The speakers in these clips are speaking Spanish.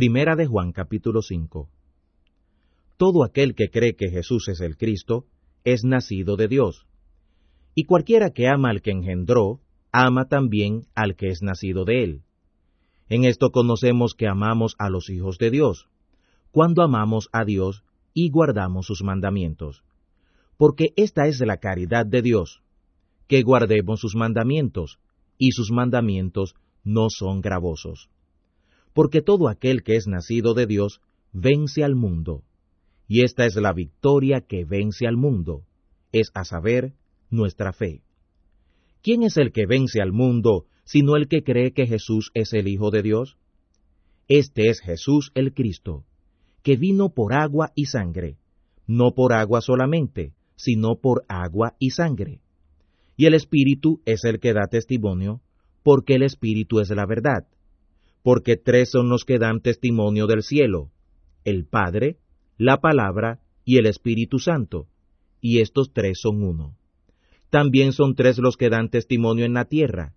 Primera de Juan capítulo 5. Todo aquel que cree que Jesús es el Cristo es nacido de Dios. Y cualquiera que ama al que engendró, ama también al que es nacido de él. En esto conocemos que amamos a los hijos de Dios, cuando amamos a Dios y guardamos sus mandamientos. Porque esta es la caridad de Dios, que guardemos sus mandamientos, y sus mandamientos no son gravosos porque todo aquel que es nacido de Dios vence al mundo. Y esta es la victoria que vence al mundo, es a saber, nuestra fe. ¿Quién es el que vence al mundo sino el que cree que Jesús es el Hijo de Dios? Este es Jesús el Cristo, que vino por agua y sangre, no por agua solamente, sino por agua y sangre. Y el Espíritu es el que da testimonio, porque el Espíritu es la verdad porque tres son los que dan testimonio del cielo, el Padre, la Palabra y el Espíritu Santo, y estos tres son uno. También son tres los que dan testimonio en la tierra,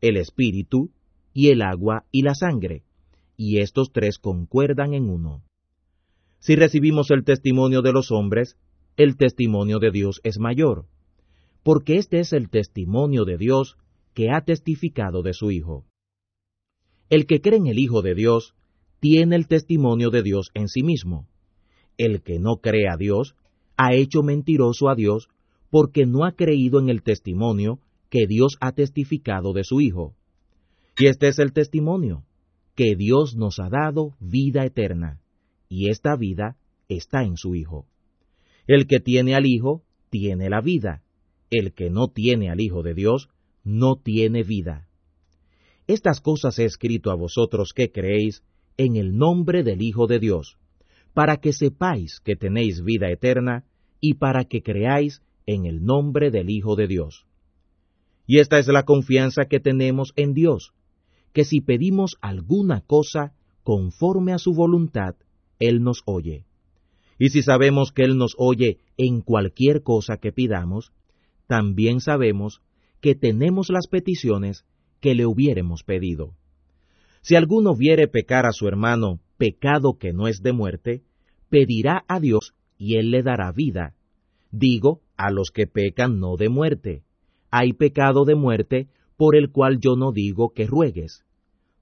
el Espíritu, y el agua y la sangre, y estos tres concuerdan en uno. Si recibimos el testimonio de los hombres, el testimonio de Dios es mayor, porque este es el testimonio de Dios que ha testificado de su Hijo. El que cree en el Hijo de Dios tiene el testimonio de Dios en sí mismo. El que no cree a Dios ha hecho mentiroso a Dios porque no ha creído en el testimonio que Dios ha testificado de su Hijo. Y este es el testimonio, que Dios nos ha dado vida eterna, y esta vida está en su Hijo. El que tiene al Hijo tiene la vida, el que no tiene al Hijo de Dios no tiene vida. Estas cosas he escrito a vosotros que creéis en el nombre del Hijo de Dios, para que sepáis que tenéis vida eterna y para que creáis en el nombre del Hijo de Dios. Y esta es la confianza que tenemos en Dios, que si pedimos alguna cosa conforme a su voluntad, Él nos oye. Y si sabemos que Él nos oye en cualquier cosa que pidamos, también sabemos que tenemos las peticiones que le hubiéremos pedido. Si alguno viere pecar a su hermano pecado que no es de muerte, pedirá a Dios y él le dará vida. Digo, a los que pecan no de muerte. Hay pecado de muerte por el cual yo no digo que ruegues.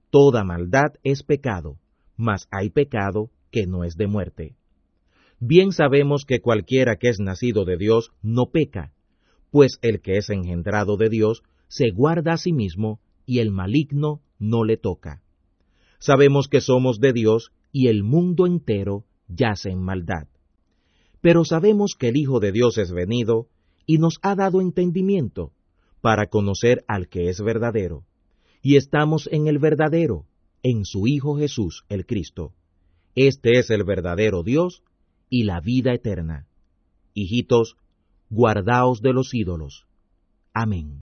Toda maldad es pecado, mas hay pecado que no es de muerte. Bien sabemos que cualquiera que es nacido de Dios no peca, pues el que es engendrado de Dios se guarda a sí mismo y el maligno no le toca. Sabemos que somos de Dios y el mundo entero yace en maldad. Pero sabemos que el Hijo de Dios es venido y nos ha dado entendimiento para conocer al que es verdadero. Y estamos en el verdadero, en su Hijo Jesús el Cristo. Este es el verdadero Dios y la vida eterna. Hijitos, guardaos de los ídolos. Amén.